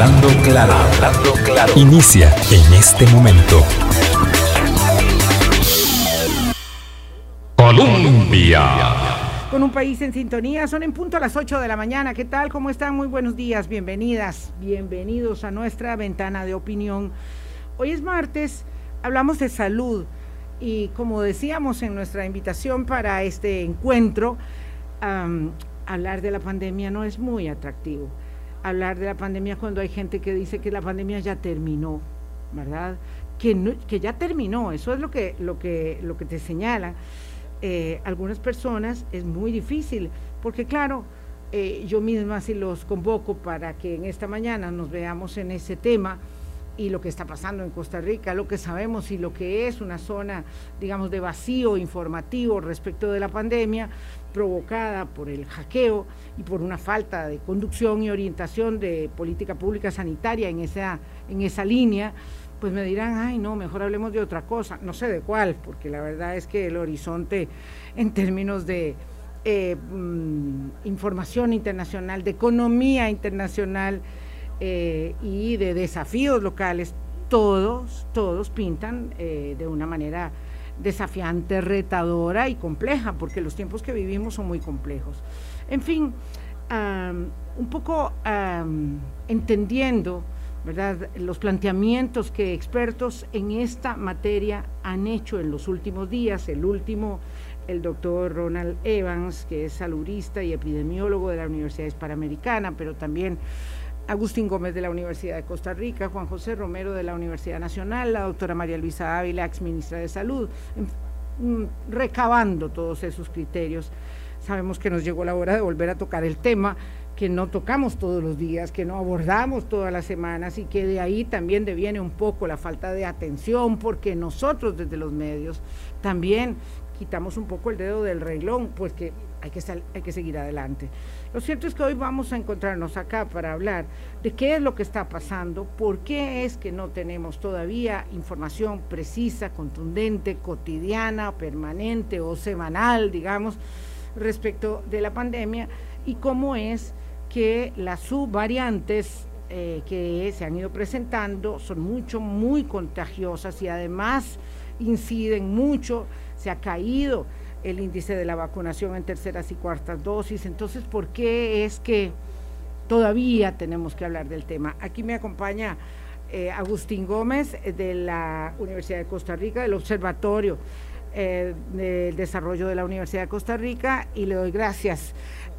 Hablando claro, hablando claro. Inicia en este momento. Colombia. Con un país en sintonía, son en punto a las 8 de la mañana. ¿Qué tal? ¿Cómo están? Muy buenos días, bienvenidas, bienvenidos a nuestra ventana de opinión. Hoy es martes, hablamos de salud y como decíamos en nuestra invitación para este encuentro, hablar de la pandemia no es muy atractivo. Hablar de la pandemia cuando hay gente que dice que la pandemia ya terminó, ¿verdad? Que, que ya terminó, eso es lo que, lo que, lo que te señala. Eh, algunas personas es muy difícil, porque claro, eh, yo misma si los convoco para que en esta mañana nos veamos en ese tema, y lo que está pasando en Costa Rica, lo que sabemos y lo que es una zona, digamos, de vacío informativo respecto de la pandemia provocada por el hackeo y por una falta de conducción y orientación de política pública sanitaria en esa, en esa línea, pues me dirán, ay, no, mejor hablemos de otra cosa, no sé de cuál, porque la verdad es que el horizonte en términos de eh, mm, información internacional, de economía internacional, eh, y de desafíos locales, todos, todos pintan eh, de una manera desafiante, retadora y compleja, porque los tiempos que vivimos son muy complejos. En fin, un poco entendiendo ¿verdad? los planteamientos que expertos en esta materia han hecho en los últimos días, el último, el doctor Ronald Evans, que es salurista y epidemiólogo de la Universidad Hispanoamericana, pero también Agustín Gómez de la Universidad de Costa Rica, Juan José Romero de la Universidad Nacional, la doctora María Luisa Ávila, ex ministra de Salud, mm, recabando todos esos criterios. Sabemos que nos llegó la hora de volver a tocar el tema que no tocamos todos los días, que no abordamos todas las semanas y que de ahí también deviene un poco la falta de atención, porque nosotros desde los medios también quitamos un poco el dedo del reglón, pues que hay que, hay que seguir adelante. Lo cierto es que hoy vamos a encontrarnos acá para hablar de qué es lo que está pasando, por qué es que no tenemos todavía información precisa, contundente, cotidiana, permanente o semanal, digamos, respecto de la pandemia y cómo es que las subvariantes eh, que se han ido presentando son mucho, muy contagiosas y además inciden mucho, se ha caído el índice de la vacunación en terceras y cuartas dosis. Entonces, ¿por qué es que todavía tenemos que hablar del tema? Aquí me acompaña eh, Agustín Gómez eh, de la Universidad de Costa Rica, del Observatorio eh, del Desarrollo de la Universidad de Costa Rica, y le doy gracias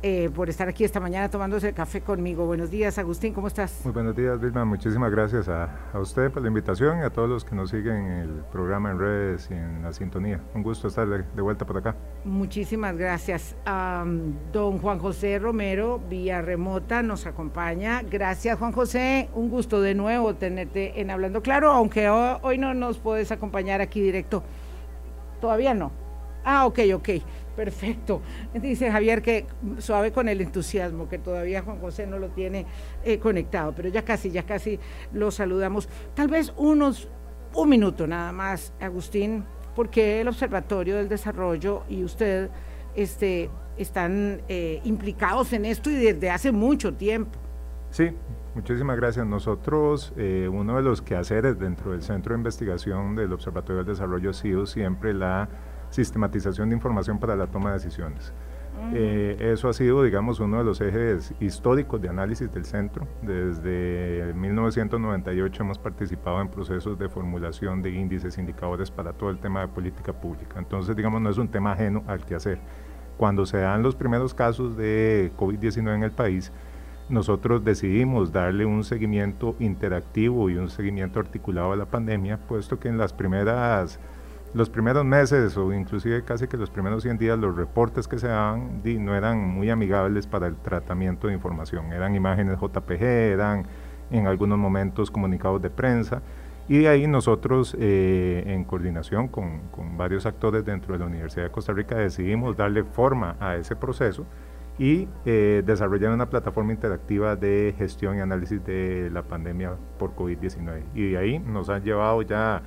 eh, por estar aquí esta mañana tomándose el café conmigo. Buenos días, Agustín, ¿cómo estás? Muy buenos días, Vilma. Muchísimas gracias a, usted por la invitación y a todos los que nos siguen en el programa en redes y en la sintonía. Un gusto estar de, vuelta por acá. Muchísimas gracias. don Juan José Romero, vía remota, nos acompaña. Gracias, Juan José. Un gusto de nuevo tenerte en Hablando Claro, aunque hoy no nos puedes acompañar aquí directo. Todavía no. Ah, ok, ok. Perfecto. Dice Javier que suave con el entusiasmo, que todavía Juan José no lo tiene eh, conectado, pero ya casi, ya casi lo saludamos. Tal vez unos, un minuto nada más, Agustín, porque el Observatorio del Desarrollo y usted este, están eh, implicados en esto y desde hace mucho tiempo. Sí, muchísimas gracias. Nosotros, eh, uno de los quehaceres dentro del Centro de Investigación del Observatorio del Desarrollo ha sido siempre la sistematización de información para la toma de decisiones. Eh, eso ha sido, digamos, uno de los ejes históricos de análisis del centro. Desde 1998 hemos participado en procesos de formulación de índices, indicadores para todo el tema de política pública. Entonces, digamos, no es un tema ajeno al que hacer. Cuando se dan los primeros casos de COVID-19 en el país, nosotros decidimos darle un seguimiento interactivo y un seguimiento articulado a la pandemia, puesto que en las primeras los primeros meses o inclusive casi que los primeros 100 días los reportes que se daban no eran muy amigables para el tratamiento de información, eran imágenes JPG, eran en algunos momentos comunicados de prensa. Y de ahí nosotros eh, en coordinación con, varios actores dentro de la Universidad de Costa Rica decidimos darle forma a ese proceso y eh, desarrollar una plataforma interactiva de gestión y análisis de la pandemia por COVID-19 y de ahí nos han llevado ya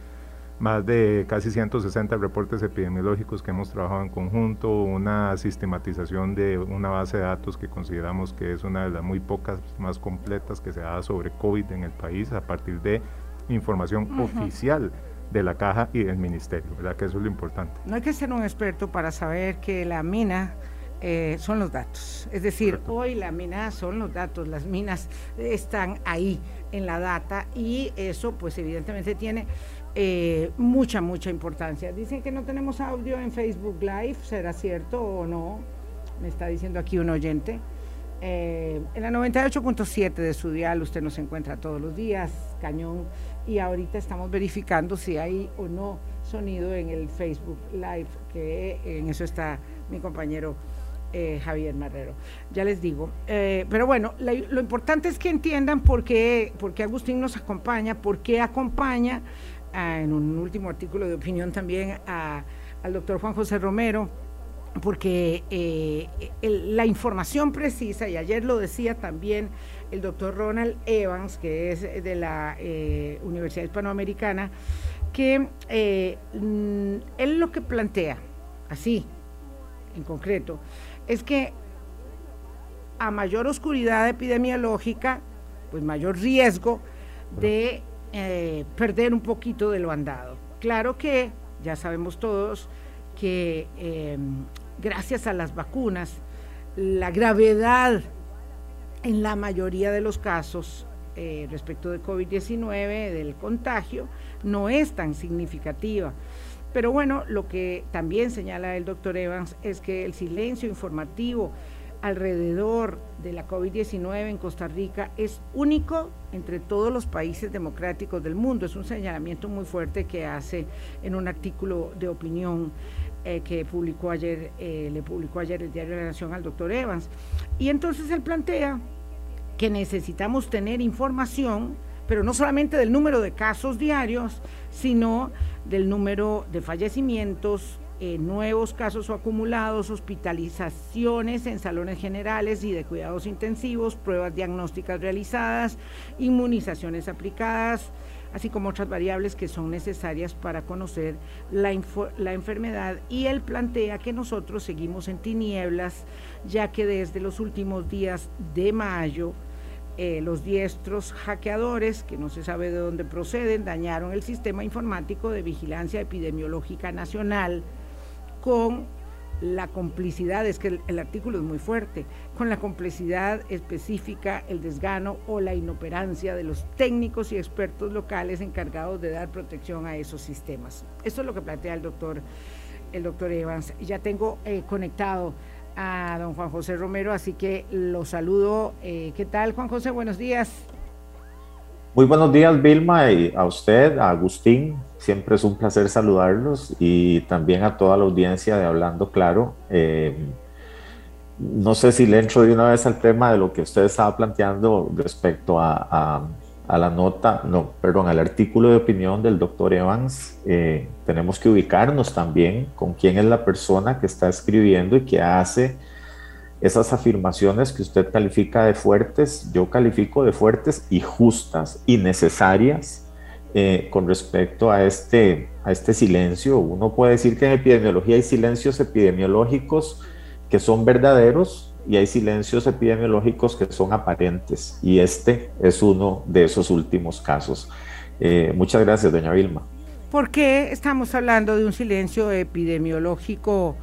más de casi 160 reportes epidemiológicos que hemos trabajado en conjunto, una sistematización de una base de datos que consideramos que es una de las muy pocas más completas que se da sobre COVID en el país a partir de información oficial de la caja y del ministerio, ¿verdad? Que eso es lo importante. No hay que ser un experto para saber que la mina eh, son los datos. Es decir, hoy la mina son los datos, las minas están ahí en la data y eso pues evidentemente tiene eh, mucha, mucha importancia. Dicen que no tenemos audio en Facebook Live, ¿será cierto o no? Me está diciendo aquí un oyente. Eh, en la 98.7 de su dial usted nos encuentra todos los días, cañón, y ahorita estamos verificando si hay o no sonido en el Facebook Live, que en eso está mi compañero eh, Javier Marrero. Ya les digo. pero bueno, lo importante es que entiendan por qué, por qué Agustín nos acompaña, por qué acompaña en un último artículo de opinión también al doctor Juan José Romero, porque eh, la información precisa, y ayer lo decía también el doctor Ronald Evans, que es de la eh, Universidad Hispanoamericana, que eh, él lo que plantea, así, en concreto, es que a mayor oscuridad epidemiológica, pues mayor riesgo de eh, perder un poquito de lo andado. Claro que ya sabemos todos que em, gracias a las vacunas, la gravedad en la mayoría de los casos eh, respecto de COVID-19, del contagio, no es tan significativa. Pero bueno, lo que también señala el doctor Evans es que el silencio informativo alrededor de la COVID-19 en Costa Rica es único entre todos los países democráticos del mundo. Es un señalamiento muy fuerte que hace en un artículo de opinión eh, que publicó ayer, eh, le publicó ayer el Diario de la Nación al doctor Evans. Y entonces él plantea que necesitamos tener información, pero no solamente del número de casos diarios, sino del número de fallecimientos, eh, nuevos casos o acumulados, hospitalizaciones en salones generales y de cuidados intensivos, pruebas diagnósticas realizadas, inmunizaciones aplicadas, así como otras variables que son necesarias para conocer la, enfermedad. Y él plantea que nosotros seguimos en tinieblas, ya que desde los últimos días de mayo, eh, los diestros hackeadores, que no se sabe de dónde proceden, dañaron el sistema informático de vigilancia epidemiológica nacional con la complicidad, es que el, artículo es muy fuerte, con la complicidad específica, el desgano o la inoperancia de los técnicos y expertos locales encargados de dar protección a esos sistemas. Esto es lo que plantea el doctor, el doctor Evans. Ya tengo eh, conectado a don Juan José Romero, así que lo saludo. Eh, ¿Qué tal, Juan José? Buenos días. Muy buenos días, Vilma, y a usted, a Agustín. Siempre es un placer saludarlos y también a toda la audiencia de Hablando Claro. Eh, no sé si le entro de una vez al tema de lo que usted estaba planteando respecto a, la nota, no, perdón, al artículo de opinión del doctor Evans. Eh, tenemos que ubicarnos también con quién es la persona que está escribiendo y que hace esas afirmaciones que usted califica de fuertes, yo califico de fuertes y justas y necesarias eh, con respecto a este, a este silencio. Uno puede decir que en epidemiología hay silencios epidemiológicos que son verdaderos y hay silencios epidemiológicos que son aparentes y este es uno de esos últimos casos. Eh, muchas gracias, doña Vilma. ¿Por qué estamos hablando de un silencio epidemiológico?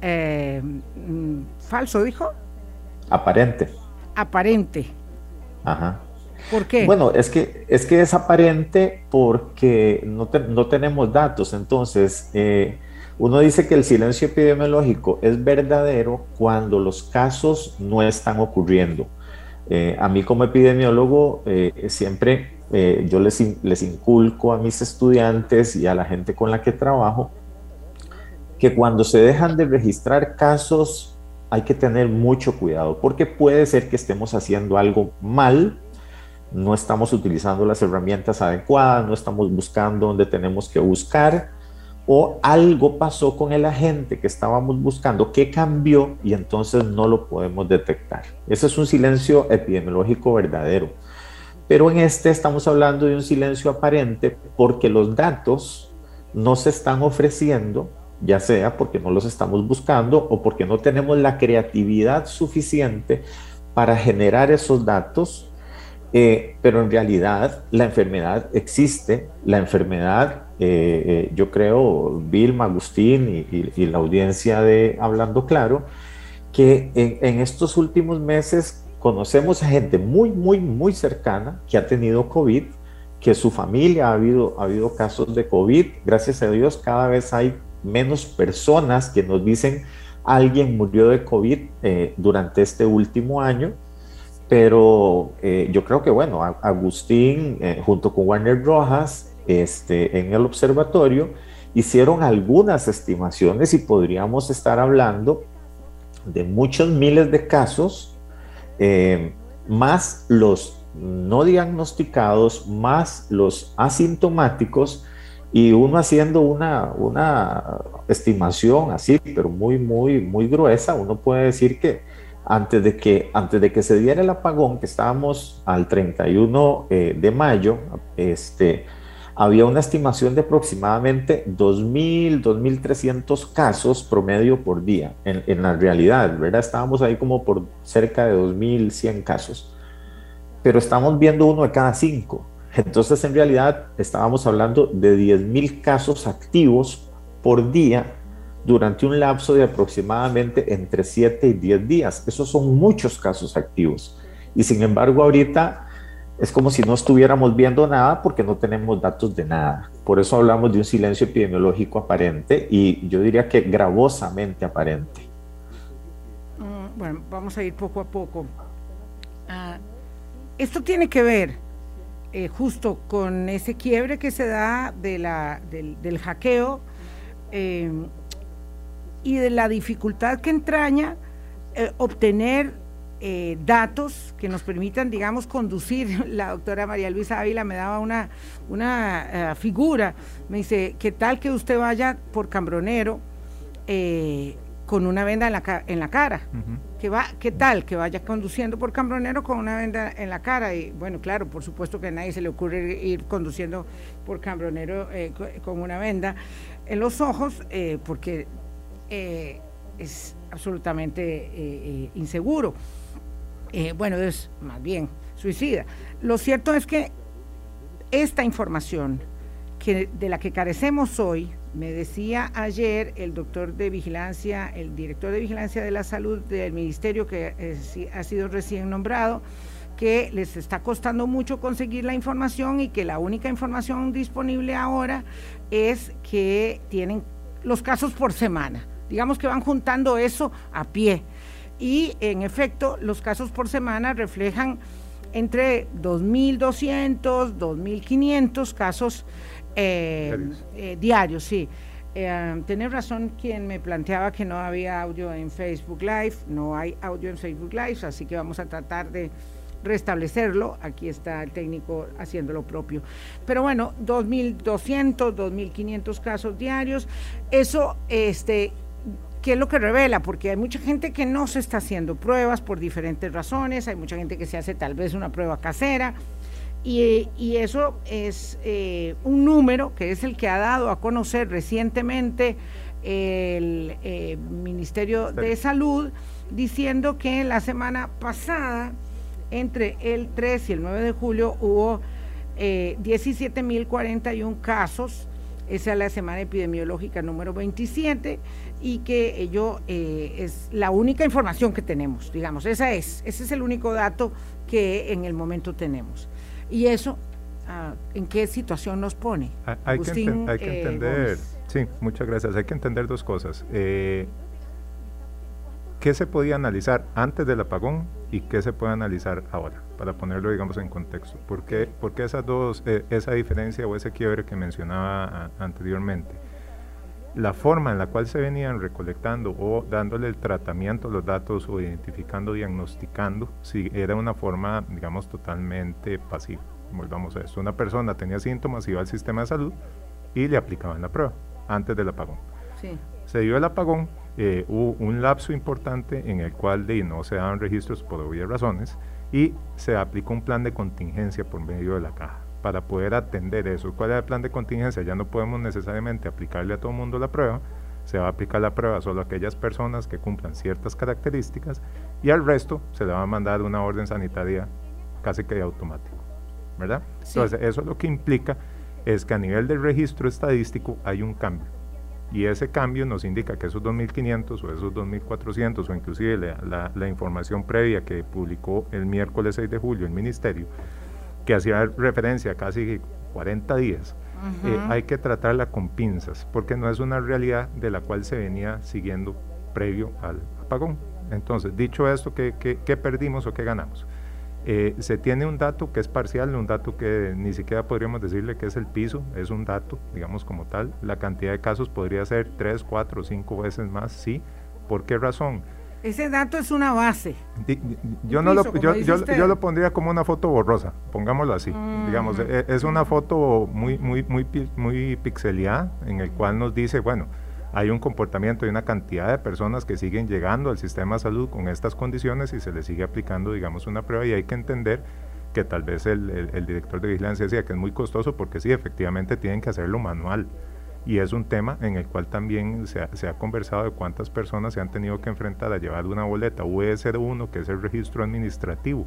Eh, mm, falso, dijo. Aparente. Aparente. Ajá. ¿Por qué? Bueno, es que es, que es aparente porque no, no tenemos datos. Entonces, eh, uno dice que el silencio epidemiológico es verdadero cuando los casos no están ocurriendo. Eh, a mí como epidemiólogo siempre yo les, les inculco a mis estudiantes y a la gente con la que trabajo que cuando se dejan de registrar casos hay que tener mucho cuidado porque puede ser que estemos haciendo algo mal, no estamos utilizando las herramientas adecuadas, no estamos buscando donde tenemos que buscar o algo pasó con el agente que estábamos buscando que cambió y entonces no lo podemos detectar. Ese es un silencio epidemiológico verdadero. Pero en este estamos hablando de un silencio aparente porque los datos no se están ofreciendo, ya sea porque no los estamos buscando o porque no tenemos la creatividad suficiente para generar esos datos, eh, pero en realidad la enfermedad existe, la enfermedad, eh, eh, yo creo, Vilma, Agustín y, la audiencia de Hablando Claro, que en, estos últimos meses conocemos a gente muy, muy, muy cercana que ha tenido COVID, que su familia ha habido, ha habido casos de COVID. Gracias a Dios, cada vez hay menos personas que nos dicen alguien murió de COVID eh, durante este último año. Pero eh, yo creo que, bueno, Agustín, eh, junto con Warner Rojas, este, en el observatorio, hicieron algunas estimaciones y podríamos estar hablando de muchos miles de casos, eh, más los no diagnosticados, más los asintomáticos, y uno haciendo una, una estimación así, pero muy, muy, muy gruesa, uno puede decir que antes de que, antes de que se diera el apagón, que estábamos al 31 eh, de mayo, este, había una estimación de aproximadamente 2.000, 2.300 casos promedio por día en, la realidad, ¿verdad? Estábamos ahí como por cerca de 2.100 casos, pero estamos viendo uno de cada cinco. Entonces, en realidad, estábamos hablando de 10.000 casos activos por día durante un lapso de aproximadamente entre 7 y 10 días. Esos son muchos casos activos. Y sin embargo, ahorita es como si no estuviéramos viendo nada porque no tenemos datos de nada. Por eso hablamos de un silencio epidemiológico aparente y yo diría que gravosamente aparente. Mm, bueno, vamos a ir poco a poco. Ah, esto tiene que ver eh, justo con ese quiebre que se da de la, del, hackeo eh, y de la dificultad que entraña eh, obtener eh, datos que nos permitan, digamos, conducir. La doctora María Luisa Ávila me daba una, una eh, figura, me dice, ¿qué tal que usted vaya por Cambronero eh, con una venda en la, en la cara? ¿Qué, va, ¿Qué tal que vaya conduciendo por Cambronero con una venda en la cara? Y bueno, claro, por supuesto que a nadie se le ocurre ir conduciendo por Cambronero con una venda en los ojos, porque es absolutamente inseguro. Eh, bueno, es más bien suicida. Lo cierto es que esta información que, de la que carecemos hoy, me decía ayer el doctor de vigilancia, el director de vigilancia de la salud del ministerio que eh, ha sido recién nombrado, que les está costando mucho conseguir la información y que la única información disponible ahora es que tienen los casos por semana. Digamos que van juntando eso a pie y en efecto los casos por semana reflejan entre 2.200, 2.500 casos eh, diarios. Eh, sí. Eh, tener razón quien me planteaba que no había audio en Facebook Live, no hay audio en Facebook Live, así que vamos a tratar de restablecerlo. Aquí está el técnico haciendo lo propio. Pero bueno, 2.200, 2.500 casos diarios. Eso este, ¿Qué es lo que revela? Porque hay mucha gente que no se está haciendo pruebas por diferentes razones, hay mucha gente que se hace tal vez una prueba casera, y, eso es eh, un número que es el que ha dado a conocer recientemente el eh, Ministerio de Salud, diciendo que la semana pasada, entre el 3 y el 9 de julio, hubo eh, 17.041 casos esa es la semana epidemiológica número 27 y que ello eh, es la única información que tenemos, digamos, esa es, ese es el único dato que en el momento tenemos. Y eso, ah, ¿en qué situación nos pone? Hay, que, eh, entender, sí, muchas gracias, hay que entender dos cosas. Eh, ¿Qué se podía analizar antes del apagón y qué se puede analizar ahora? Para ponerlo, digamos, en contexto. ¿Por qué, esas dos, esa diferencia o ese quiebre que mencionaba anteriormente? la forma en la cual se venían recolectando o dándole el tratamiento a los datos o identificando, diagnosticando, sí, era una forma, digamos, totalmente pasiva. Volvamos a esto. Una persona tenía síntomas, iba al sistema de salud y le aplicaban la prueba antes del apagón. Se dio el apagón, eh, hubo un lapso importante en el cual de, no se daban registros por obvias razones y se aplicó un plan de contingencia por medio de la caja. para poder atender eso. ¿Cuál es el plan de contingencia? Ya no podemos necesariamente aplicarle a todo el mundo la prueba, se va a aplicar la prueba solo a aquellas personas que cumplan ciertas características y al resto se le va a mandar una orden sanitaria casi que automático, ¿verdad? Entonces, eso lo que implica es que a nivel del registro estadístico hay un cambio. Y ese cambio nos indica que esos 2.500 o esos 2.400 o inclusive la, la, información previa que publicó el miércoles 6 de julio el ministerio, que hacía referencia a casi 40 días, eh, hay que tratarla con pinzas, porque no es una realidad de la cual se venía siguiendo previo al apagón. Entonces, dicho esto, ¿qué, qué, perdimos o qué ganamos? Eh, se tiene un dato que es parcial, un dato que ni siquiera podríamos decirle que es el piso, es un dato, digamos como tal. La cantidad de casos podría ser 3, 4, 5 veces más, sí. ¿Por qué razón? Ese dato es una base. yo, no lo, yo, yo, lo pondría como una foto borrosa, pongámoslo así. Mm. Digamos, e, es una foto muy, muy, muy, muy pixeleada en el cual nos dice, bueno, hay un comportamiento y una cantidad de personas que siguen llegando al sistema de salud con estas condiciones y se les sigue aplicando, digamos, una prueba y hay que entender que tal vez el, director de vigilancia decía que es muy costoso porque sí, efectivamente tienen que hacerlo manual y es un tema en el cual también se ha, conversado de cuántas personas se han tenido que enfrentar a llevar una boleta UE01, que es el registro administrativo,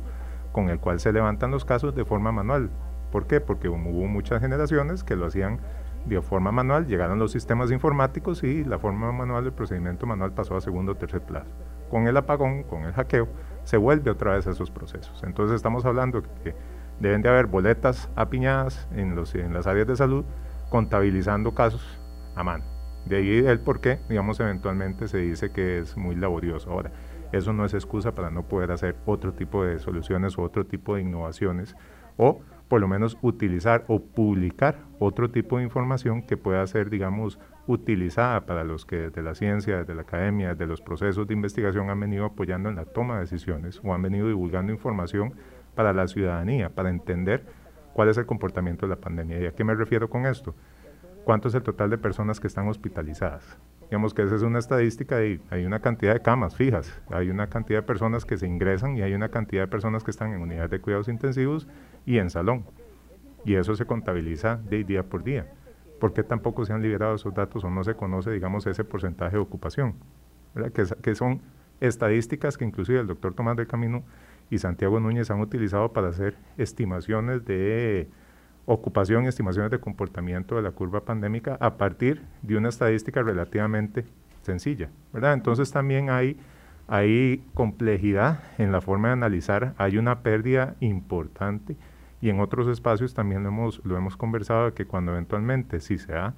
con el cual se levantan los casos de forma manual. ¿Por qué? Porque hubo muchas generaciones que lo hacían de forma manual, llegaron los sistemas informáticos y la forma manual, el procedimiento manual pasó a segundo o tercer plazo. Con el apagón, con el hackeo, se vuelve otra vez a esos procesos. Entonces estamos hablando que deben de haber boletas apiñadas en, los, en las áreas de salud, contabilizando casos a mano. De ahí el por qué, digamos, eventualmente se dice que es muy laborioso. Ahora, eso no es excusa para no poder hacer otro tipo de soluciones o otro tipo de innovaciones o por lo menos utilizar o publicar otro tipo de información que pueda ser, digamos, utilizada para los que desde la ciencia, desde la academia, desde los procesos de investigación han venido apoyando en la toma de decisiones o han venido divulgando información para la ciudadanía, para entender cuál es el comportamiento de la pandemia. ¿Y a qué me refiero con esto? ¿Cuánto es el total de personas que están hospitalizadas? Digamos que esa es una estadística y hay una cantidad de camas fijas, hay una cantidad de personas que se ingresan y hay una cantidad de personas que están en unidades de cuidados intensivos y en salón. Y eso se contabiliza de día por día. ¿Por qué tampoco se han liberado esos datos o no se conoce, digamos, ese porcentaje de ocupación? Que, son estadísticas que inclusive el doctor Tomás del Camino y Santiago Núñez han utilizado para hacer estimaciones de ocupación y estimaciones de comportamiento de la curva pandémica a partir de una estadística relativamente sencilla, ¿verdad? Entonces también hay, hay complejidad en la forma de analizar, hay una pérdida importante y en otros espacios también lo hemos, lo hemos conversado que cuando eventualmente si se da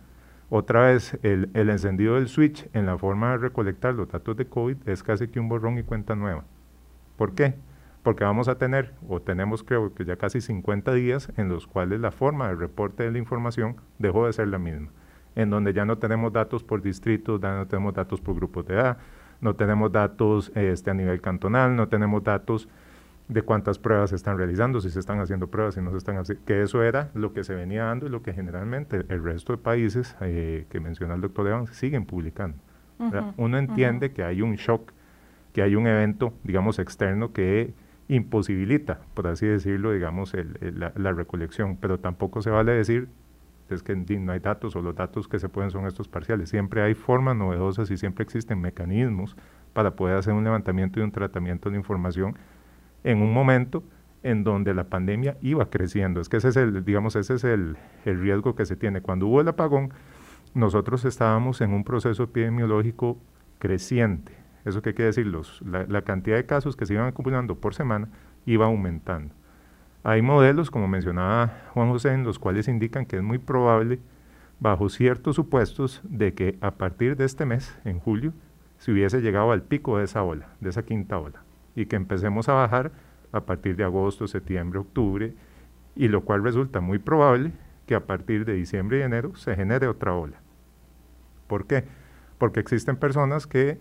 otra vez el, el encendido del switch en la forma de recolectar los datos de COVID es casi que un borrón y cuenta nueva. ¿Por qué? Porque vamos a tener, o tenemos creo que ya casi 50 días en los cuales la forma de reporte de la información dejó de ser la misma, en donde ya no tenemos datos por distritos, ya no tenemos datos por grupos de edad, no tenemos datos este, a nivel cantonal, no tenemos datos de cuántas pruebas se están realizando, si se están haciendo pruebas, si no se están haciendo, que eso era lo que se venía dando y lo que generalmente el resto de países que menciona el doctor Evans siguen publicando. Uno entiende que hay un shock, que hay un evento, digamos, externo que imposibilita, por así decirlo, digamos, la, recolección, pero tampoco se vale decir es que no hay datos o los datos que se pueden son estos parciales. Siempre hay formas novedosas y siempre existen mecanismos para poder hacer un levantamiento y un tratamiento de información en un momento en donde la pandemia iba creciendo. Es que ese es el, digamos, ese es el, el riesgo que se tiene. Cuando hubo el apagón, nosotros estábamos en un proceso epidemiológico creciente ¿Eso qué quiere decir? Los, la, cantidad de casos que se iban acumulando por semana iba aumentando. Hay modelos, como mencionaba Juan José, en los cuales indican que es muy probable, bajo ciertos supuestos, de que a partir de este mes, en julio, se hubiese llegado al pico de esa ola, de esa quinta ola, y que empecemos a bajar a partir de agosto, septiembre, octubre, y lo cual resulta muy probable que a partir de diciembre y enero se genere otra ola. ¿Por qué? Porque existen personas que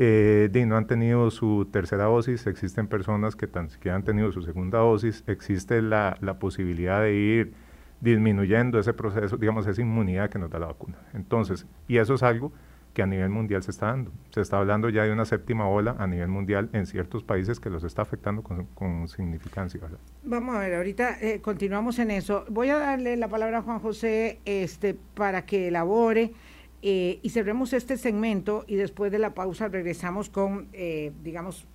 eh, no han tenido su tercera dosis, existen personas que, tan, han tenido su segunda dosis, existe la, la, posibilidad de ir disminuyendo ese proceso, digamos, esa inmunidad que nos da la vacuna. Entonces, y eso es algo que a nivel mundial se está dando. Se está hablando ya de una séptima ola a nivel mundial en ciertos países que los está afectando con, significancia. Vamos a ver, ahorita eh, continuamos en eso. Voy a darle la palabra a Juan José este, para que elabore eh, y cerremos este segmento y después de la pausa regresamos con, eh, digamos,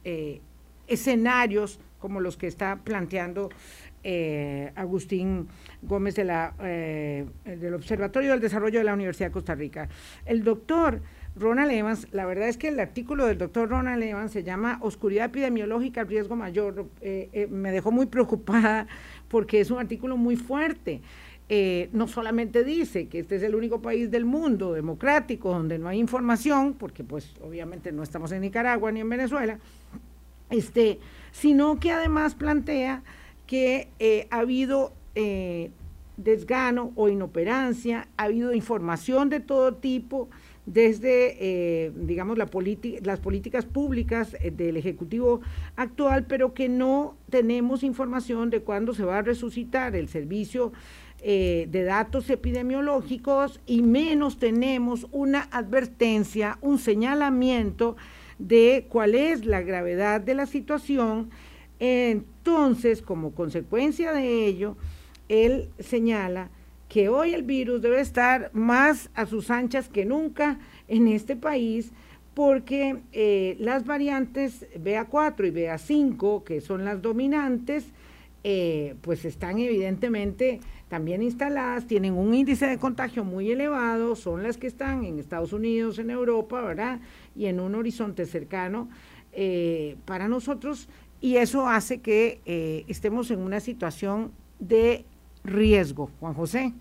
escenarios como los que está planteando Agustín Gómez de la, del Observatorio del Desarrollo de la Universidad de Costa Rica. El doctor Ronald Evans, la verdad es que el artículo del doctor Ronald Evans se llama Oscuridad epidemiológica, riesgo mayor. Eh, eh, me dejó muy preocupada porque es un artículo muy fuerte. Eh, no solamente dice que este es el único país del mundo democrático donde no hay información, porque pues obviamente no estamos en Nicaragua ni en Venezuela, este, sino que además plantea que ha habido desgano o inoperancia, ha habido información de todo tipo, desde, eh, digamos, la las políticas públicas eh, del Ejecutivo actual, pero que no tenemos información de cuándo se va a resucitar el servicio eh, de datos epidemiológicos y menos tenemos una advertencia, un señalamiento de cuál es la gravedad de la situación. Entonces, como consecuencia de ello, él señala que hoy el virus debe estar más a sus anchas que nunca en este país porque eh, las variantes BA4 y BA5, que son las dominantes, eh, pues están evidentemente también instaladas, tienen un índice de contagio muy elevado, son las que están en Estados Unidos, en Europa, ¿verdad? Y en un horizonte cercano eh, para nosotros, y eso hace que estemos en una situación de riesgo. Juan José.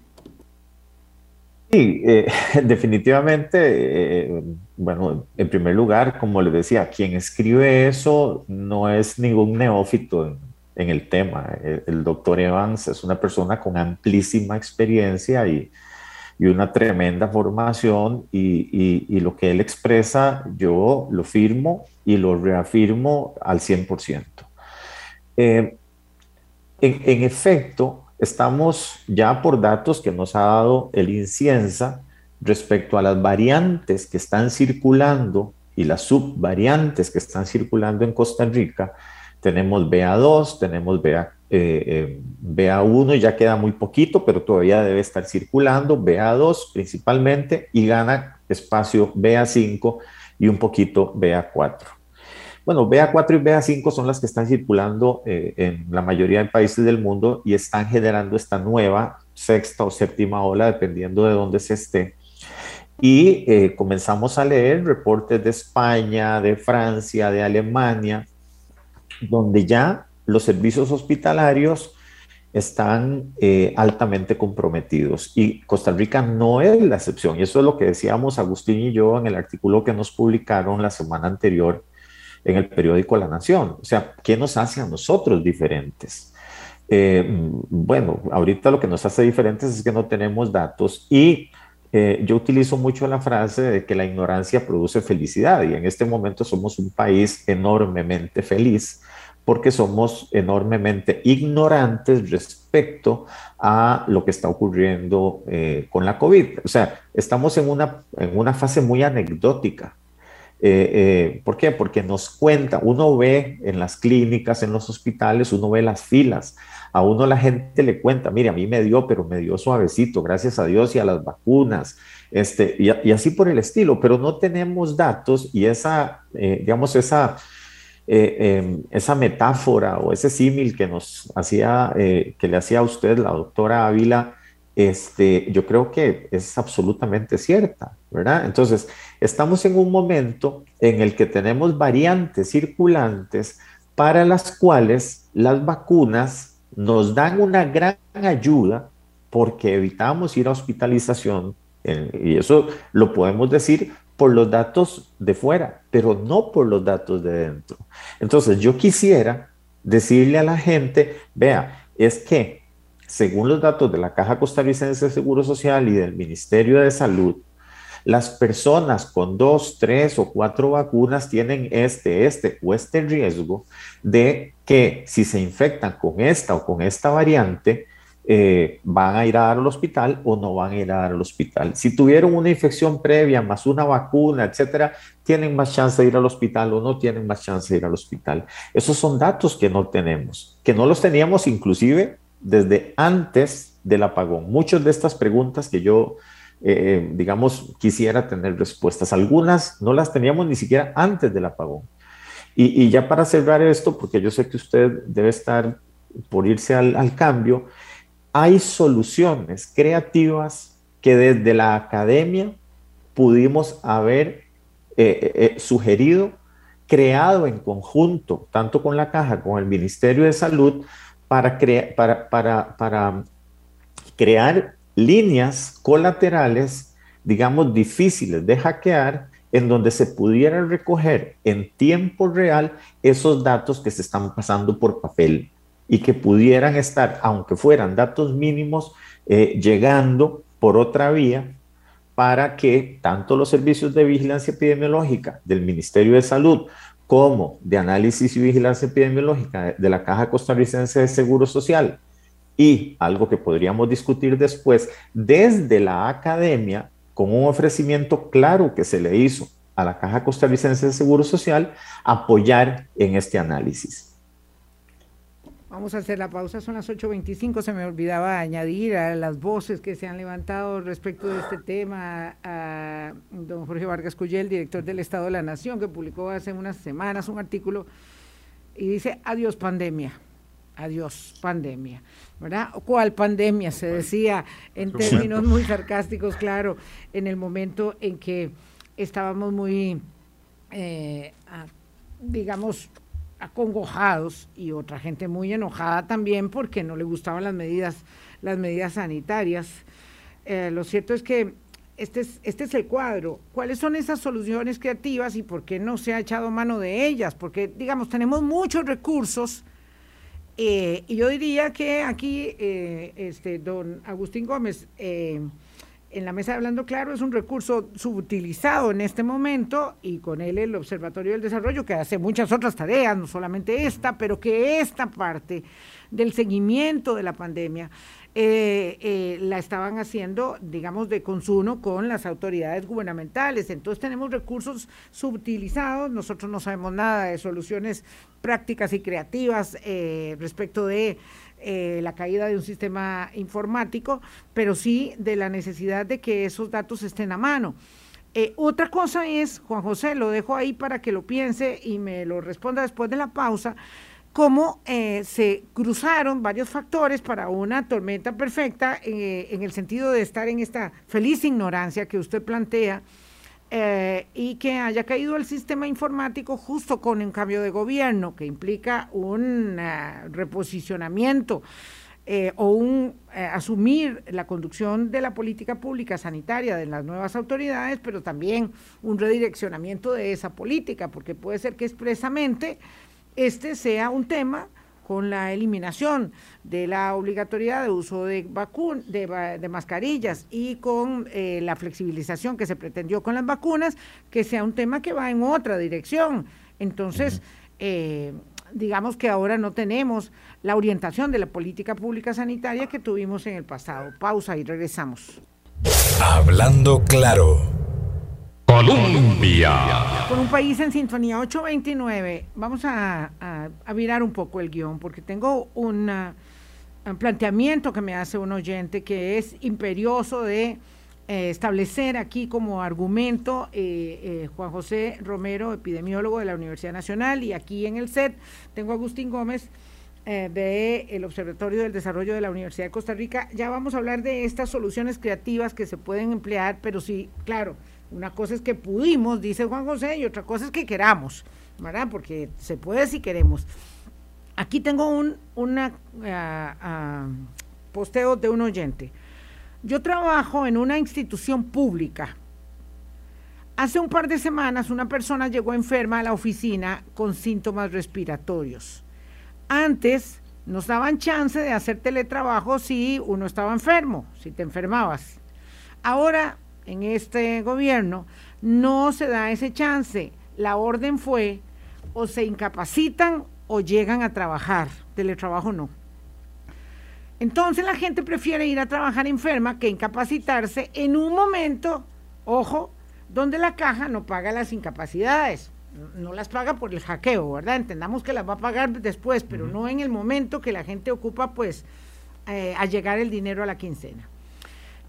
Sí, eh, definitivamente, eh, bueno, en primer lugar, como les decía, quien escribe eso no es ningún neófito el tema. El, doctor Evans es una persona con amplísima experiencia y, una tremenda formación y, lo que él expresa yo lo firmo y lo reafirmo al 100%. Eh, en, en efecto, estamos ya por datos que nos ha dado el Inciensa respecto a las variantes que están circulando y las subvariantes que están circulando en Costa Rica. Tenemos BA2, tenemos BA, eh, BA1, ya queda muy poquito, pero todavía debe estar circulando, BA2 principalmente, y gana espacio BA5 y un poquito BA4. Bueno, BA4 y BA5 son las que están circulando eh, en la mayoría de países del mundo y están generando esta nueva sexta o séptima ola, dependiendo de dónde se esté. Y eh, comenzamos a leer reportes de España, de Francia, de Alemania, donde ya los servicios hospitalarios están eh, altamente comprometidos y Costa Rica no es la excepción. Y eso es lo que decíamos Agustín y yo en el artículo que nos publicaron la semana anterior en el periódico La Nación. O sea, ¿qué nos hace a nosotros diferentes? Eh, bueno, ahorita lo que nos hace diferentes es que no tenemos datos y eh, yo utilizo mucho la frase de que la ignorancia produce felicidad y en este momento somos un país enormemente feliz porque somos enormemente ignorantes respecto a lo que está ocurriendo eh, con la COVID. O sea, estamos en una, en una fase muy anecdótica. Eh, eh, ¿Por qué? Porque nos cuenta, uno ve en las clínicas, en los hospitales, uno ve las filas, a uno la gente le cuenta, mire, a mí me dio, pero me dio suavecito, gracias a Dios y a las vacunas, este, y, así por el estilo, pero no tenemos datos y esa, eh, digamos, esa, em, esa metáfora o ese símil que nos hacía, que le hacía a usted la doctora Ávila, este, yo creo que es absolutamente cierta, ¿verdad? Entonces, estamos en un momento en el que tenemos variantes circulantes para las cuales las vacunas nos dan una gran ayuda porque evitamos ir a hospitalización, y eso lo podemos decir por los datos de fuera, pero no por los datos de dentro. Entonces, yo quisiera decirle a la gente, vea, es que según los datos de la Caja Costarricense de Seguro Social y del Ministerio de Salud, las personas con dos, tres o cuatro vacunas tienen este, este o este riesgo de que si se infectan con esta o con esta variante, eh, van a ir a dar al hospital o no van a ir a dar al hospital. Si tuvieron una infección previa más una vacuna, etcétera, tienen más chance de ir al hospital o no tienen más chance de ir al hospital. Esos son datos que no tenemos, que no los teníamos inclusive desde antes del apagón. Muchas de estas preguntas que yo, eh, digamos, quisiera tener respuestas, algunas no las teníamos ni siquiera antes del apagón. Y, ya para cerrar esto, porque yo sé que usted debe estar por irse al, al cambio, hay soluciones creativas que desde la academia pudimos haber eh, eh, eh, sugerido, creado en conjunto, tanto con la caja como el Ministerio de Salud, para, para, para, para crear líneas colaterales, digamos, difíciles de hackear, en donde se pudiera recoger en tiempo real esos datos que se están pasando por papel y que pudieran estar, aunque fueran datos mínimos, eh, llegando por otra vía para que tanto los servicios de vigilancia epidemiológica del Ministerio de Salud como de análisis y vigilancia epidemiológica de la Caja Costarricense de Seguro Social y algo que podríamos discutir después, desde la academia, con un ofrecimiento claro que se le hizo a la Caja Costarricense de Seguro Social, apoyar en este análisis. Vamos a hacer la pausa, son las 8.25, se me olvidaba añadir a las voces que se han levantado respecto de este tema a don Jorge Vargas Cuyel, director del Estado de la Nación, que publicó hace unas semanas un artículo y dice, adiós pandemia, adiós pandemia, ¿verdad? ¿Cuál pandemia? Se decía en términos muy sarcásticos, claro, en el momento en que estábamos muy, eh, digamos, acongojados y otra gente muy enojada también porque no le gustaban las medidas, las medidas sanitarias. Eh, lo cierto es que este es, este es el cuadro. ¿Cuáles son esas soluciones creativas y por qué no se ha echado mano de ellas? Porque, digamos, tenemos muchos recursos eh, y yo diría que aquí, eh, este, don Agustín Gómez, en la mesa de Hablando Claro es un recurso subutilizado en este momento y con él el Observatorio del Desarrollo, que hace muchas otras tareas, no solamente esta, pero que esta parte del seguimiento de la pandemia eh, eh, la estaban haciendo, digamos, de consumo con las autoridades gubernamentales. Entonces tenemos recursos subutilizados, nosotros no sabemos nada de soluciones prácticas y creativas eh, respecto de la caída de un sistema informático, pero sí de la necesidad de que esos datos estén a mano. Otra cosa es, Juan José, lo dejo ahí para que lo piense y me lo responda después de la pausa, cómo eh, se cruzaron varios factores para una tormenta perfecta en el sentido de estar en esta feliz ignorancia que usted plantea eh, y que haya caído el sistema informático justo con un cambio de gobierno que implica un eh, reposicionamiento eh, o un asumir la conducción de la política pública sanitaria de las nuevas autoridades, pero también un redireccionamiento de esa política, porque puede ser que expresamente este sea un tema con la eliminación de la obligatoriedad de uso de, de, mascarillas y con eh, la flexibilización que se pretendió con las vacunas, que sea un tema que va en otra dirección. Entonces, eh, digamos que ahora no tenemos la orientación de la política pública sanitaria que tuvimos en el pasado. Pausa y regresamos. Hablando claro. Colombia. Con un país en sintonía 829, vamos a, a, virar un poco el guion porque tengo un planteamiento que me hace un oyente que es imperioso de eh, establecer aquí como argumento eh, eh, Juan José Romero, epidemiólogo de la Universidad Nacional, y aquí en el set tengo a Agustín Gómez del Observatorio del Desarrollo de la Universidad de Costa Rica. Ya vamos a hablar de estas soluciones creativas que se pueden emplear, pero sí, claro una cosa es que pudimos, dice Juan José, y otra cosa es que queramos, ¿verdad? Porque se puede si queremos. Aquí tengo un ah, ah, posteo de un oyente. Yo trabajo en una institución pública. Hace un par de semanas una persona llegó enferma a la oficina con síntomas respiratorios. Antes nos daban chance de hacer teletrabajo si uno estaba enfermo, si te enfermabas. Ahora en este gobierno, no se da ese chance. La orden fue o se incapacitan o llegan a trabajar, teletrabajo no. Entonces la gente prefiere ir a trabajar enferma que incapacitarse en un momento, ojo, donde la caja no paga las incapacidades. No las paga por el hackeo, ¿verdad? Entendamos que las va a pagar después, pero no en el momento que la gente ocupa, pues, eh, a llegar el dinero a la quincena.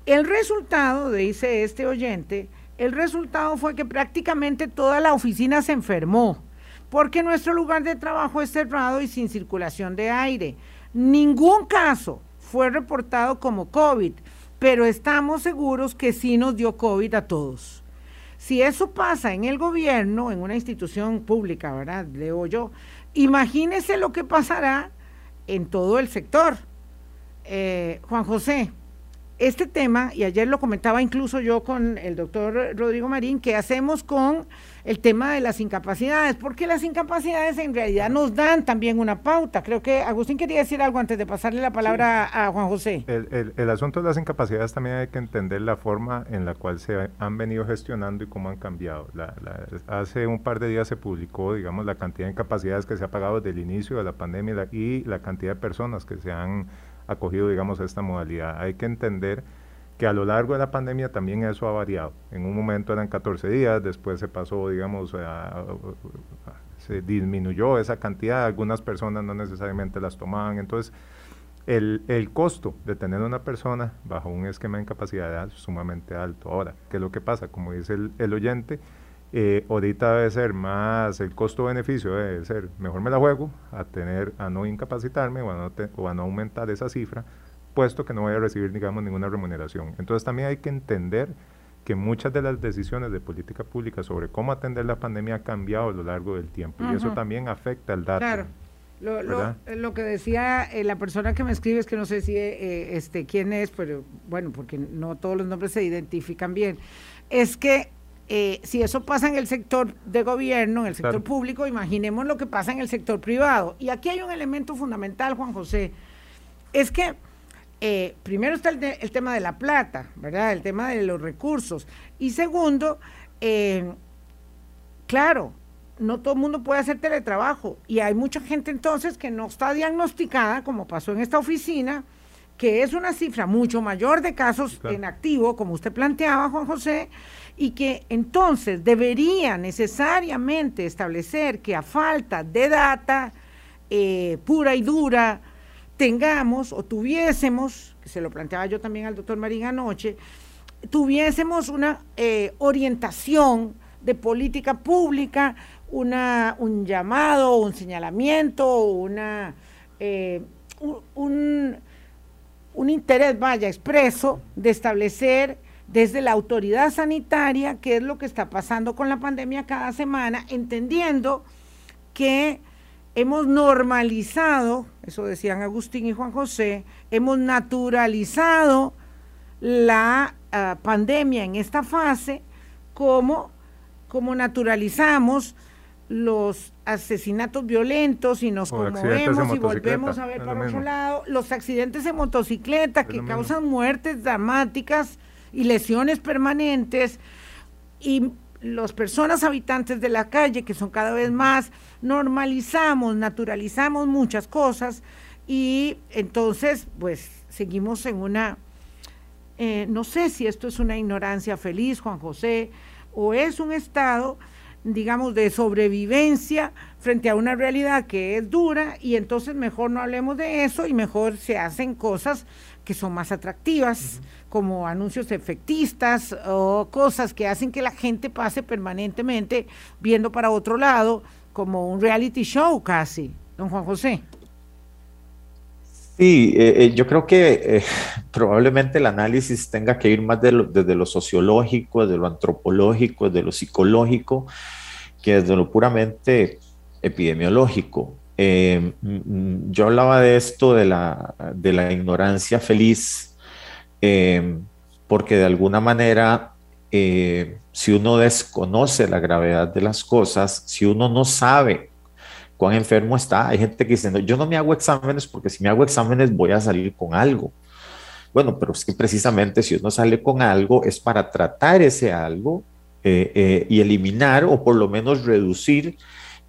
El resultado, dice este oyente, el resultado fue que prácticamente toda la oficina se enfermó, porque nuestro lugar de trabajo es cerrado y sin circulación de aire. Ningún caso fue reportado como COVID, pero estamos seguros que sí nos dio COVID a todos. Si eso pasa en el gobierno, en una institución pública, ¿verdad? Leo yo, imagínese lo que pasará en todo el sector. Eh, Juan José, este tema, y ayer lo comentaba incluso yo con el doctor Rodrigo Marín, ¿qué hacemos con el tema de las incapacidades? Porque las incapacidades en realidad nos dan también una pauta. Creo que Agustín quería decir algo antes de pasarle la palabra a Juan José. El, asunto de las incapacidades también hay que entender la forma en la cual se han venido gestionando y cómo han cambiado. hace un par de días se publicó, digamos, la cantidad de incapacidades que se ha pagado desde el inicio de la pandemia y la cantidad de personas que se han acogido, digamos, a esta modalidad. Hay que entender que a lo largo de la pandemia también eso ha variado. En un momento eran 14 días, después se pasó, digamos, se disminuyó esa cantidad, algunas personas no necesariamente las tomaban, entonces el, el, costo de tener una persona bajo un esquema de incapacidad es sumamente alto. Ahora, ¿qué es lo que pasa? Como dice el, el oyente, eh, ahorita debe ser más, el costo-beneficio debe ser, mejor me la juego a tener, a no incapacitarme o a no, o a no aumentar esa cifra, puesto que no voy a recibir, digamos, ninguna remuneración. Entonces también hay que entender que muchas de las decisiones de política pública sobre cómo atender la pandemia han cambiado a lo largo del tiempo y eso también afecta al dato. Claro. Lo, lo, lo, que decía eh, la persona que me escribe es que no sé si eh, este quién es, pero bueno, porque no todos los nombres se identifican bien. Es que eh, si eso pasa en el sector de gobierno, en el sector público, imaginemos lo que pasa en el sector privado. Y aquí hay un elemento fundamental, Juan José, es que eh, primero está el, tema de la plata, ¿verdad? El tema de los recursos. Y segundo, eh, claro, no todo el mundo puede hacer teletrabajo. Y hay mucha gente entonces que no está diagnosticada, como pasó en esta oficina, que es una cifra mucho mayor de casos en activo, como usted planteaba, Juan José, y que entonces debería necesariamente establecer que a falta de data eh, pura y dura tengamos o tuviésemos, que se lo planteaba yo también al doctor Marín anoche, tuviésemos una eh, orientación de política pública, una, un llamado, un señalamiento, una, eh, un, un interés, vaya, expreso de establecer desde la autoridad sanitaria qué es lo que está pasando con la pandemia cada semana, entendiendo que hemos normalizado, eso decían Agustín y Juan José, hemos naturalizado la ah, pandemia en esta fase como, como naturalizamos los asesinatos violentos y nos conmovemos y volvemos a ver para otro lado, los accidentes de motocicleta que causan muertes dramáticas y lesiones permanentes y las personas habitantes de la calle, que son cada vez más, normalizamos, naturalizamos muchas cosas y entonces pues seguimos en una, eh, no sé si esto es una ignorancia feliz, Juan José, o es un estado, digamos, de sobrevivencia frente a una realidad que es dura y entonces mejor no hablemos de eso y mejor se hacen cosas que son más atractivas, como anuncios efectistas o cosas que hacen que la gente pase permanentemente viendo para otro lado, como un reality show casi, don Juan José. Sí, eh, eh, yo creo que eh, probablemente el análisis tenga que ir más desde lo sociológico, desde lo antropológico, desde lo psicológico, que desde lo puramente epidemiológico. Eh, mm, yo hablaba de esto, de la, de la ignorancia feliz, eh, porque de alguna manera, eh, si uno desconoce la gravedad de las cosas, si uno no sabe cuán enfermo está, hay gente que dice, yo no me hago exámenes porque si me hago exámenes voy a salir con algo. Bueno, pero es que precisamente si uno sale con algo es para tratar ese algo y eliminar o por lo menos reducir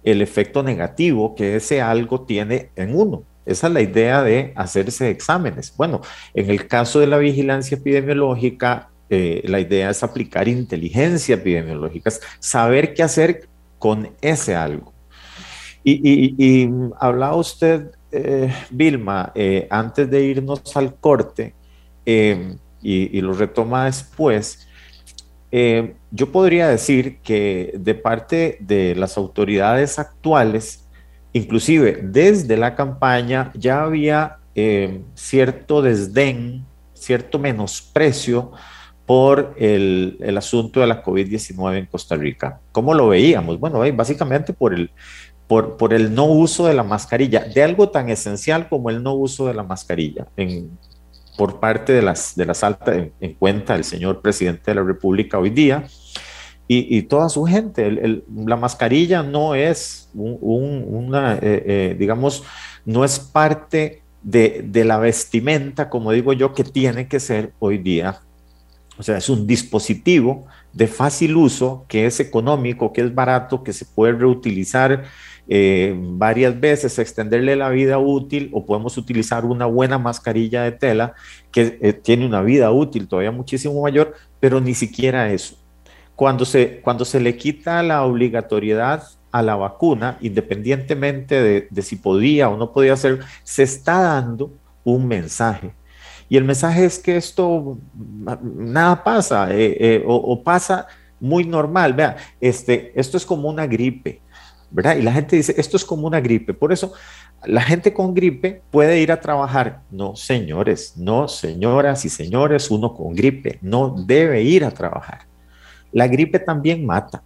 el efecto negativo que ese algo tiene en uno. Esa es la idea de hacerse exámenes. Bueno, en el caso de la vigilancia epidemiológica, eh, la idea es aplicar inteligencia epidemiológica, saber qué hacer con ese algo. Y, hablaba usted, eh, Vilma, eh, antes de irnos al corte, y, lo retoma después, yo podría decir que de parte de las autoridades actuales, inclusive desde la campaña, ya había cierto desdén, cierto menosprecio por el, asunto de la COVID-19 en Costa Rica. ¿Cómo lo veíamos? Bueno, básicamente por el, por, por, el no uso de la mascarilla, de algo tan esencial como el no uso de la mascarilla en, por parte de las, de las altas en, cuenta del señor presidente de la República hoy día y, toda su gente. la mascarilla no es una, eh, eh, digamos, no es parte de, la vestimenta, como digo yo, que tiene que ser hoy día o sea, es un dispositivo de fácil uso, que es económico, que es barato, que se puede reutilizar eh, varias veces, extenderle la vida útil, o podemos utilizar una buena mascarilla de tela que tiene una vida útil todavía muchísimo mayor, pero ni siquiera eso. Cuando se, cuando se le quita la obligatoriedad a la vacuna, independientemente de, de si podía o no podía hacer, se está dando un mensaje y el mensaje es que esto, nada pasa, eh, eh, o, pasa muy normal. Vea, este, esto es como una gripe, ¿verdad? Y la gente dice, esto es como una gripe. Por eso, la gente con gripe puede ir a trabajar. No, señores, no, señoras y señores, uno con gripe no debe ir a trabajar. La gripe también mata.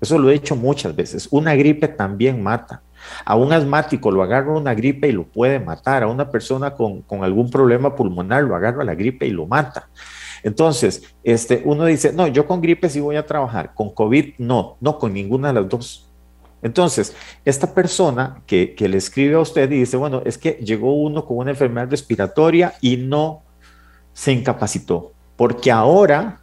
Eso lo he dicho muchas veces. Una gripe también mata. A un asmático lo agarra una gripe y lo puede matar. A una persona con, algún problema pulmonar lo agarra la gripe y lo mata. Entonces, este, uno dice, no, yo con gripe sí voy a trabajar, con COVID no, no con ninguna de las dos. Entonces, esta persona que, que, le escribe a usted y dice, bueno, es que llegó uno con una enfermedad respiratoria y no se incapacitó, porque ahora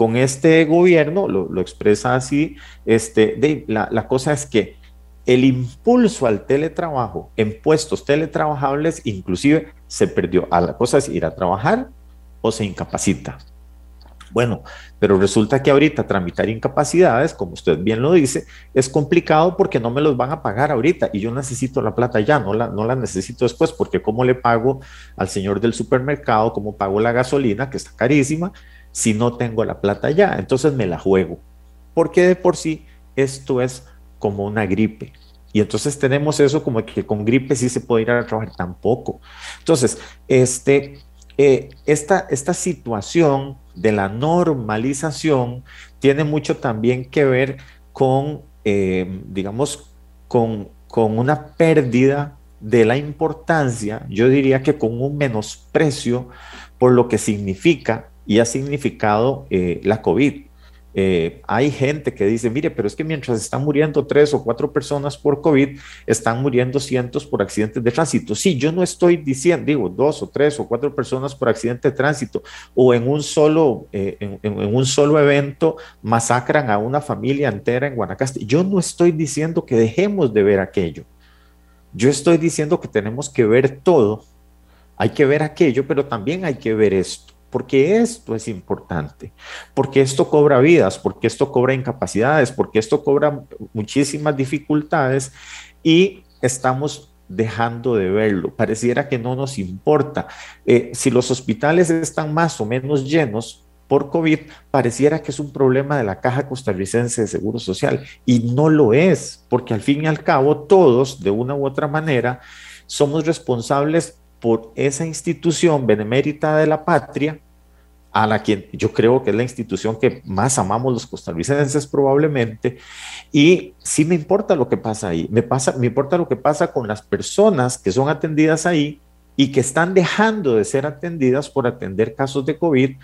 con este gobierno, lo, expresa así, este, la, la cosa es que el impulso al teletrabajo en puestos teletrabajables inclusive se perdió. A la cosa es ir a trabajar o se incapacita. Bueno, pero resulta que ahorita tramitar incapacidades, como usted bien lo dice, es complicado porque no me los van a pagar ahorita y yo necesito la plata ya, no la, no la necesito después, porque ¿cómo le pago al señor del supermercado? ¿Cómo pago la gasolina, que está carísima, si no tengo la plata ya? Entonces me la juego, porque de por sí esto es como una gripe. Y entonces tenemos eso como que con gripe sí se puede ir a trabajar tampoco. Entonces, este, eh, esta, esta situación de la normalización tiene mucho también que ver con, eh, digamos, con, con una pérdida de la importancia, yo diría que con un menosprecio por lo que significa y ha significado eh, la COVID. Eh, hay gente que dice, mire, pero es que mientras están muriendo tres o cuatro personas por COVID, están muriendo cientos por accidentes de tránsito. Sí, yo no estoy diciendo, digo, dos o tres o cuatro personas por accidente de tránsito o en un solo, eh, en, un solo evento masacran a una familia entera en Guanacaste. Yo no estoy diciendo que dejemos de ver aquello. Yo estoy diciendo que tenemos que ver todo. Hay que ver aquello, pero también hay que ver esto porque esto es importante, porque esto cobra vidas, porque esto cobra incapacidades, porque esto cobra muchísimas dificultades y estamos dejando de verlo. Pareciera que no nos importa. Eh, si los hospitales están más o menos llenos por COVID, pareciera que es un problema de la Caja Costarricense de Seguro Social y no lo es, porque al fin y al cabo todos, de una u otra manera, somos responsables por esa institución benemérita de la patria, a la que yo creo que es la institución que más amamos los costarricenses probablemente, y sí me importa lo que pasa ahí, me, pasa, me importa lo que pasa con las personas que son atendidas ahí y que están dejando de ser atendidas por atender casos de COVID,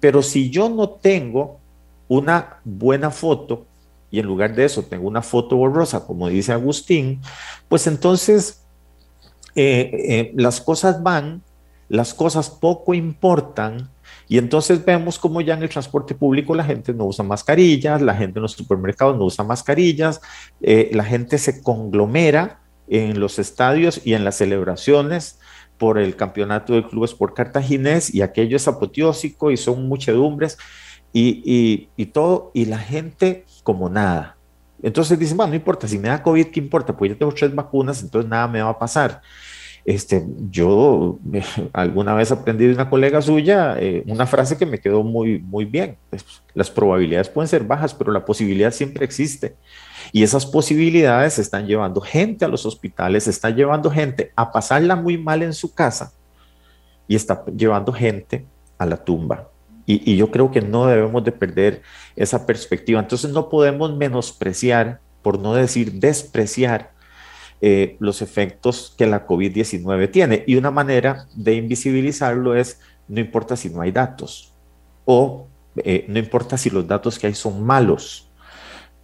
pero si yo no tengo una buena foto, y en lugar de eso tengo una foto borrosa, como dice Agustín, pues entonces eh, eh, las cosas van, las cosas poco importan y entonces vemos como ya en el transporte público la gente no usa mascarillas, la gente en los supermercados no usa mascarillas, eh, la gente se conglomera en los estadios y en las celebraciones por el campeonato de clubes por cartaginés y aquello es apoteósico y son muchedumbres y, y, todo, y la gente como nada. Entonces dicen, bueno, no importa, si me da COVID, ¿qué importa? Pues yo tengo tres vacunas, entonces nada me va a pasar. Este, yo alguna vez aprendí de una colega suya eh, una frase que me quedó muy, muy bien. Las probabilidades pueden ser bajas, pero la posibilidad siempre existe. Y esas posibilidades están llevando gente a los hospitales, están llevando gente a pasarla muy mal en su casa y está llevando gente a la tumba. Y, yo creo que no debemos de perder esa perspectiva. Entonces no podemos menospreciar, por no decir despreciar, eh, los efectos que la COVID-19 tiene. Y una manera de invisibilizarlo es, no importa si no hay datos o eh, no importa si los datos que hay son malos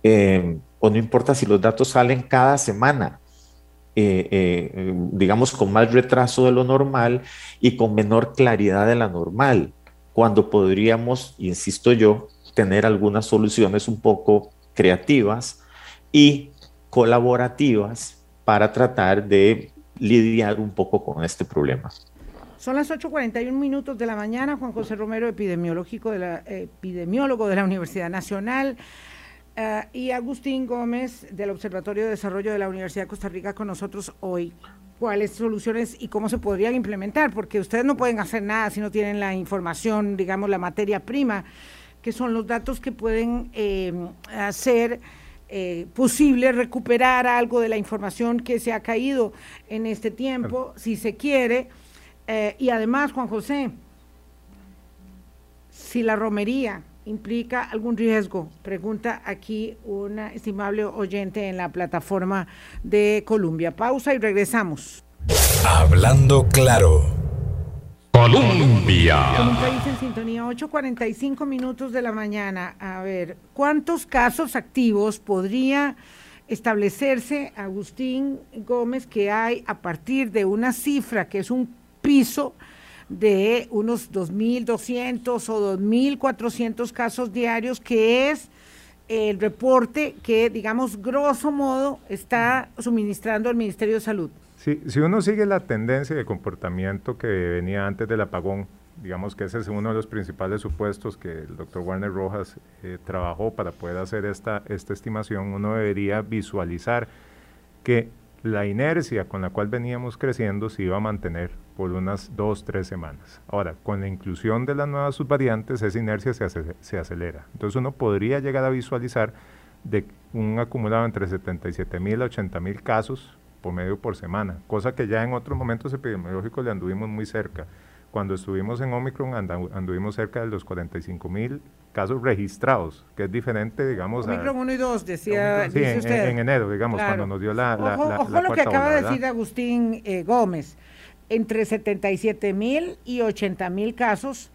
eh, o no importa si los datos salen cada semana. digamos con más retraso de lo normal y con menor claridad de la normal, cuando podríamos, insisto yo, tener algunas soluciones un poco creativas y colaborativas para tratar de lidiar un poco con este problema. Son las 8.41 minutos de la mañana. Juan José Romero, epidemiológico de la, epidemiólogo de la Universidad Nacional, eh, y Agustín Gómez del Observatorio de Desarrollo de la Universidad de Costa Rica con nosotros hoy. ¿Cuáles soluciones y cómo se podrían implementar? Porque ustedes no pueden hacer nada si no tienen la información, digamos, la materia prima, que son los datos que pueden eh, hacer eh, posible recuperar algo de la información que se ha caído en este tiempo, si se quiere. Eh, y además, Juan José, si la romería implica algún riesgo, pregunta aquí una estimable oyente en la plataforma de Colombia. Pausa y regresamos. Hablando claro. Colombia. Con un país en sintonía, 8.45 minutos de la mañana. A ver, ¿cuántos casos activos podría establecerse, Agustín Gómez, que hay a partir de una cifra que es un piso de unos 2.200 o 2.400 casos diarios, que es el reporte que, digamos, grosso modo, está suministrando el Ministerio de Salud? si uno sigue la tendencia de comportamiento que venía antes del apagón, digamos que ese es uno de los principales supuestos que el doctor Warner Rojas eh, trabajó para poder hacer esta, esta estimación, uno debería visualizar que la inercia con la cual veníamos creciendo se iba a mantener por unas dos, tres semanas. Ahora, con la inclusión de las nuevas subvariantes, esa inercia se, se acelera. Entonces uno podría llegar a visualizar de un acumulado entre 77 mil a 80 mil casos por medio por semana, cosa que ya en otros momentos epidemiológicos le anduvimos muy cerca. Cuando estuvimos en Omicron anduvimos cerca de los 45 mil casos registrados, que es diferente, digamos. Omicron 1 y 2, decía sí, en, enero, digamos, cuando nos dio la. la ojo, lo que acaba de decir Agustín eh, Gómez. Entre 77 mil y 80 mil casos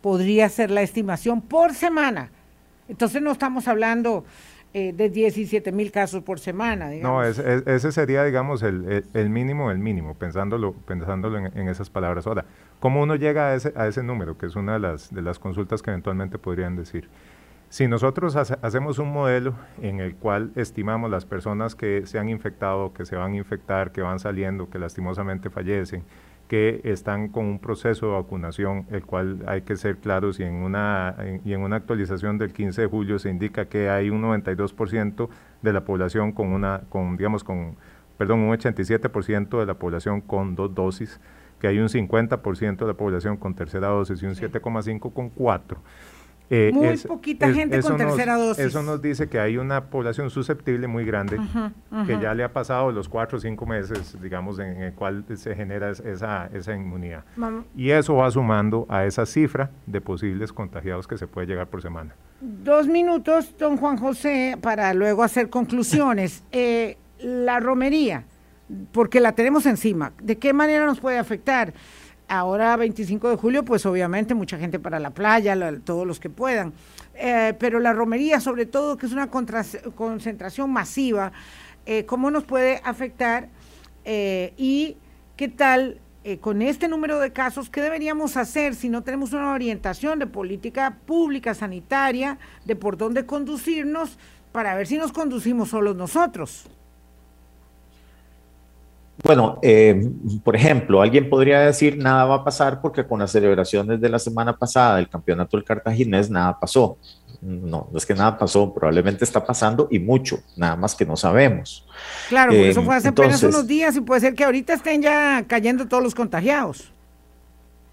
podría ser la estimación por semana. Entonces no estamos hablando eh, de 17 mil casos por semana. No, ese sería, digamos, el, el, mínimo, el mínimo, pensándolo, pensándolo en, esas palabras. Ahora, ¿cómo uno llega a ese, a ese número? Que es una de las, de las consultas que eventualmente podrían decir. Si nosotros hacemos un modelo en el cual estimamos las personas que se han infectado, que se van a infectar, que van saliendo, que lastimosamente fallecen, que están con un proceso de vacunación, el cual hay que ser claros y en una, y en una actualización del 15 de julio se indica que hay un 92% de la población con una, con, digamos, con, perdón, un 87% de la población con dos dosis, que hay un 50% de la población con tercera dosis y un 7,5 con cuatro. Eh, muy poquita gente con tercera dosis. Eso nos dice que hay una población susceptible muy grande que ya le ha pasado los cuatro o cinco meses, digamos, en el cual se genera esa, esa inmunidad. Y eso va sumando a esa cifra de posibles contagiados que se puede llegar por semana. Dos minutos, don Juan José, para luego hacer conclusiones. Eh, la romería, porque la tenemos encima, ¿de qué manera nos puede afectar? Ahora 25 de julio, pues obviamente mucha gente para la playa, todos los que puedan. Eh, pero la romería, sobre todo, que es una concentración masiva, eh, ¿cómo nos puede afectar? Eh, y qué tal con este número de casos, ¿qué deberíamos hacer si no tenemos una orientación de política pública sanitaria, de por dónde conducirnos, para ver si nos conducimos solos nosotros? Bueno, eh, por ejemplo, alguien podría decir nada va a pasar porque con las celebraciones de la semana pasada del campeonato del cartaginés nada pasó. No, no es que nada pasó, probablemente está pasando y mucho, nada más que no sabemos. Claro, eso fue hace apenas unos días y puede ser que ahorita estén ya cayendo todos los contagiados.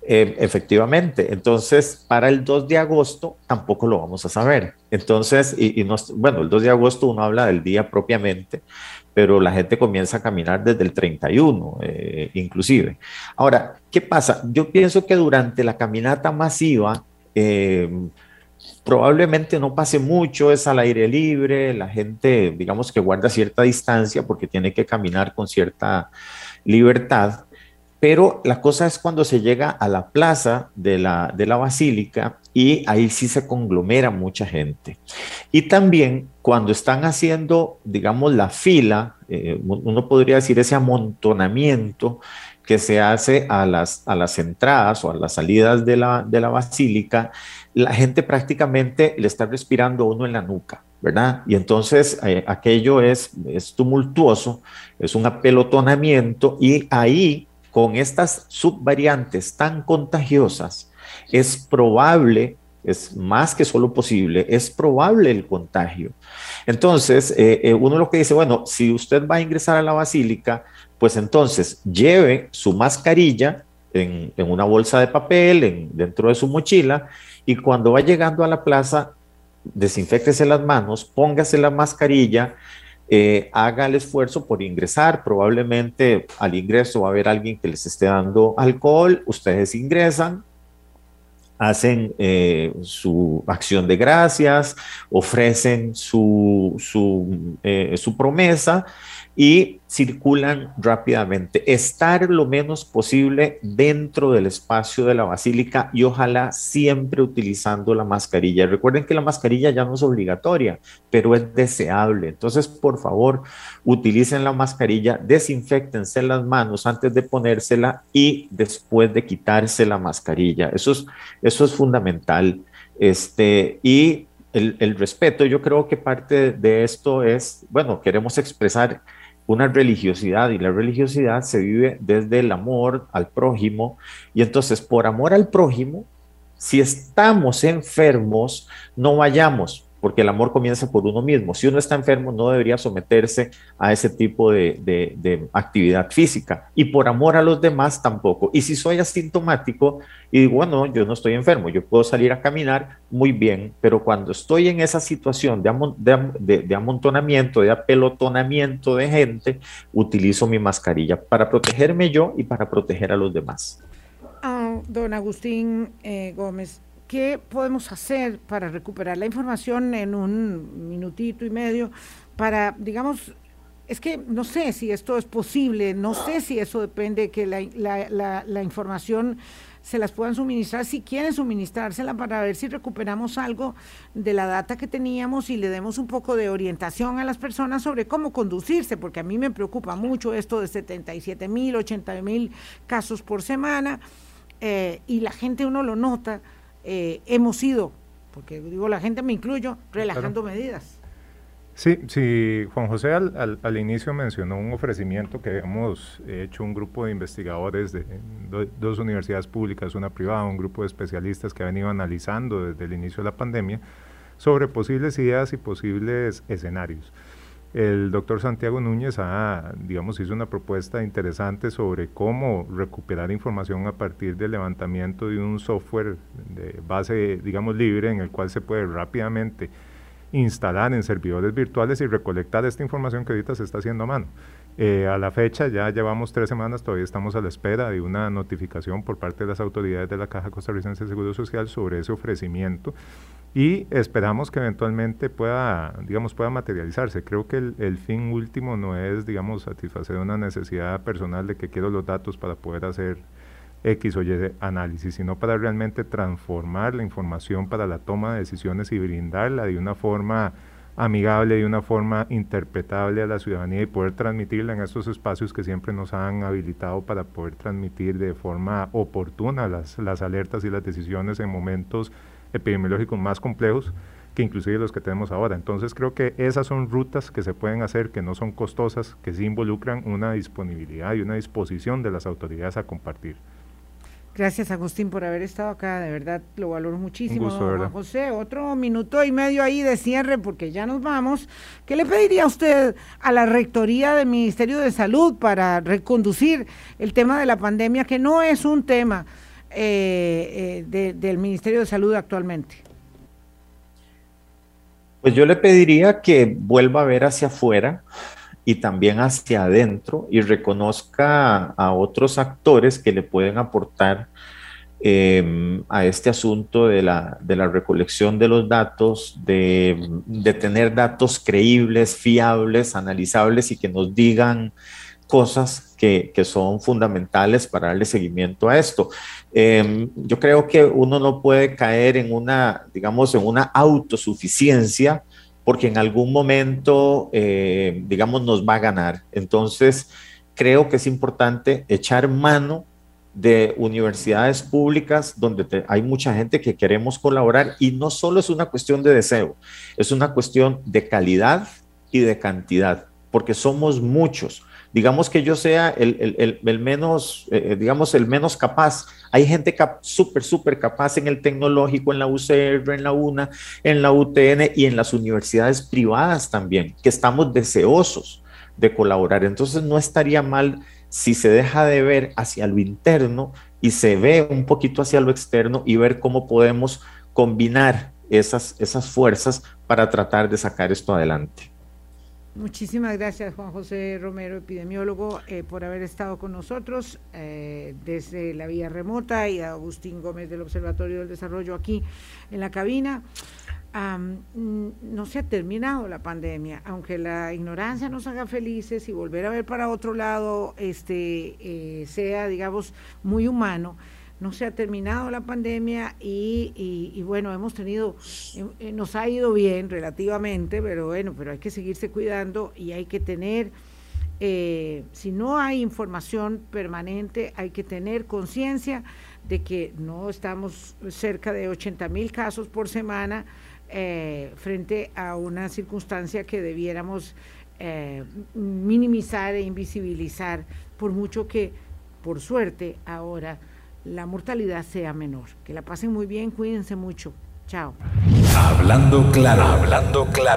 Eh, efectivamente, entonces para el 2 de agosto tampoco lo vamos a saber. Entonces, y, bueno, el 2 de agosto uno habla del día propiamente, pero la gente comienza a caminar desde el 31, eh, inclusive. Ahora, ¿qué pasa? Yo pienso que durante la caminata masiva, eh, probablemente no pase mucho, es al aire libre, la gente, digamos que guarda cierta distancia porque tiene que caminar con cierta libertad, pero la cosa es cuando se llega a la plaza de la, de la basílica y ahí sí se conglomera mucha gente. Y también cuando están haciendo, digamos, la fila, eh, uno podría decir ese amontonamiento que se hace a las, a las entradas o a las salidas de la, de la basílica, la gente prácticamente le está respirando uno en la nuca. ¿verdad? Y entonces eh, aquello es, es tumultuoso, es un apelotonamiento y ahí con estas subvariantes tan contagiosas, es probable, es más que solo posible, es probable el contagio. Entonces, eh, eh, uno lo que dice, bueno, si usted va a ingresar a la basílica, pues entonces lleve su mascarilla en, una bolsa de papel, dentro de su mochila, y cuando va llegando a la plaza, desinfectese las manos, póngase la mascarilla, eh, haga el esfuerzo por ingresar. Probablemente al ingreso va a haber alguien que les esté dando alcohol, ustedes ingresan, hacen eh, su acción de gracias, ofrecen su, su, eh, su promesa y circulan rápidamente. Estar lo menos posible dentro del espacio de la basílica y ojalá siempre utilizando la mascarilla. Recuerden que la mascarilla ya no es obligatoria, pero es deseable. Entonces, por favor, utilicen la mascarilla, desinfectense las manos antes de ponérsela y después de quitarse la mascarilla. Eso es, eso es fundamental. Este, y el, el respeto, yo creo que parte de esto es, bueno, queremos expresar una religiosidad y la religiosidad se vive desde el amor al prójimo y entonces por amor al prójimo, si estamos enfermos, no vayamos, porque el amor comienza por uno mismo. Si uno está enfermo, no debería someterse a ese tipo de, actividad física. Y por amor a los demás tampoco. Y si soy asintomático y digo, bueno, yo no estoy enfermo, yo puedo salir a caminar muy bien, pero cuando estoy en esa situación de, amontonamiento, de apelotonamiento de gente, utilizo mi mascarilla para protegerme yo y para proteger a los demás. Ah, don Agustín eh, Gómez, ¿Qué podemos hacer para recuperar la información en un minutito y medio para, digamos, es que no sé si esto es posible, no sé si eso depende que la, información se las puedan suministrar, si quieren suministrársela para ver si recuperamos algo de la data que teníamos y le demos un poco de orientación a las personas sobre cómo conducirse, porque a mí me preocupa mucho esto de 77 mil, 80 mil casos por semana eh, y la gente uno lo nota eh, hemos ido, porque digo la gente me incluyo, relajando medidas. Sí, sí, Juan José al, al, inicio mencionó un ofrecimiento que hemos hecho un grupo de investigadores de dos universidades públicas, una privada, un grupo de especialistas que han venido analizando desde el inicio de la pandemia sobre posibles ideas y posibles escenarios. El doctor Santiago Núñez ha, digamos, hizo una propuesta interesante sobre cómo recuperar información a partir del levantamiento de un software de base, digamos, libre en el cual se puede rápidamente instalar en servidores virtuales y recolectar esta información que ahorita se está haciendo a mano. Eh, a la fecha ya llevamos tres semanas, todavía estamos a la espera de una notificación por parte de las autoridades de la Caja Costarricense de Seguro Social sobre ese ofrecimiento y esperamos que eventualmente pueda, digamos, pueda materializarse. Creo que el, fin último no es, digamos, satisfacer una necesidad personal de que quiero los datos para poder hacer X o Y análisis, sino para realmente transformar la información para la toma de decisiones y brindarla de una forma amigable, de una forma interpretable a la ciudadanía y poder transmitirla en estos espacios que siempre nos han habilitado para poder transmitir de forma oportuna las, las alertas y las decisiones en momentos epidemiológicos más complejos que inclusive los que tenemos ahora. Entonces creo que esas son rutas que se pueden hacer, que no son costosas, que sí involucran una disponibilidad y una disposición de las autoridades a compartir. Gracias, Agustín, por haber estado acá. De verdad, lo valoro muchísimo. Juan José, otro minuto y medio ahí de cierre, porque ya nos vamos. ¿Qué le pediría usted a la Rectoría del Ministerio de Salud para reconducir el tema de la pandemia, que no es un tema eh, eh, del Ministerio de Salud actualmente? Pues yo le pediría que vuelva a ver hacia afuera, y también hacia adentro y reconozca a otros actores que le pueden aportar em, a este asunto de la, de la, recolección de los datos, de, de, tener datos creíbles, fiables, analizables y que nos digan cosas que, que son fundamentales para darle seguimiento a esto. Em, yo creo que uno no puede caer en una, digamos, en una autosuficiencia porque en algún momento, eh, digamos, nos va a ganar. Entonces, creo que es importante echar mano de universidades públicas donde hay mucha gente que queremos colaborar y no solo es una cuestión de deseo, es una cuestión de calidad y de cantidad, porque somos muchos digamos que yo sea el, menos, eh, digamos, el menos capaz. Hay gente súper, súper capaz en el tecnológico, en la UCR, en la UNA, en la UTN y en las universidades privadas también, que estamos deseosos de colaborar. Entonces no estaría mal si se deja de ver hacia lo interno y se ve un poquito hacia lo externo y ver cómo podemos combinar esas, esas fuerzas para tratar de sacar esto adelante. Muchísimas gracias Juan José Romero, epidemiólogo, eh, por haber estado con nosotros eh, desde la vía remota y a Agustín Gómez del Observatorio del Desarrollo aquí en la cabina. no se ha terminado la pandemia, aunque la ignorancia nos haga felices y volver a ver para otro lado este, eh, sea, digamos, muy humano no se ha terminado la pandemia y, bueno, hemos tenido, eh, nos ha ido bien relativamente, pero bueno, pero hay que seguirse cuidando y hay que tener, eh, si no hay información permanente, hay que tener conciencia de que no estamos cerca de 80 mil casos por semana eh, frente a una circunstancia que debiéramos minimizar e invisibilizar, por mucho que, por suerte, ahora la mortalidad sea menor. Que la pasen muy bien, cuídense mucho. Chao. Hablando claro, hablando claro.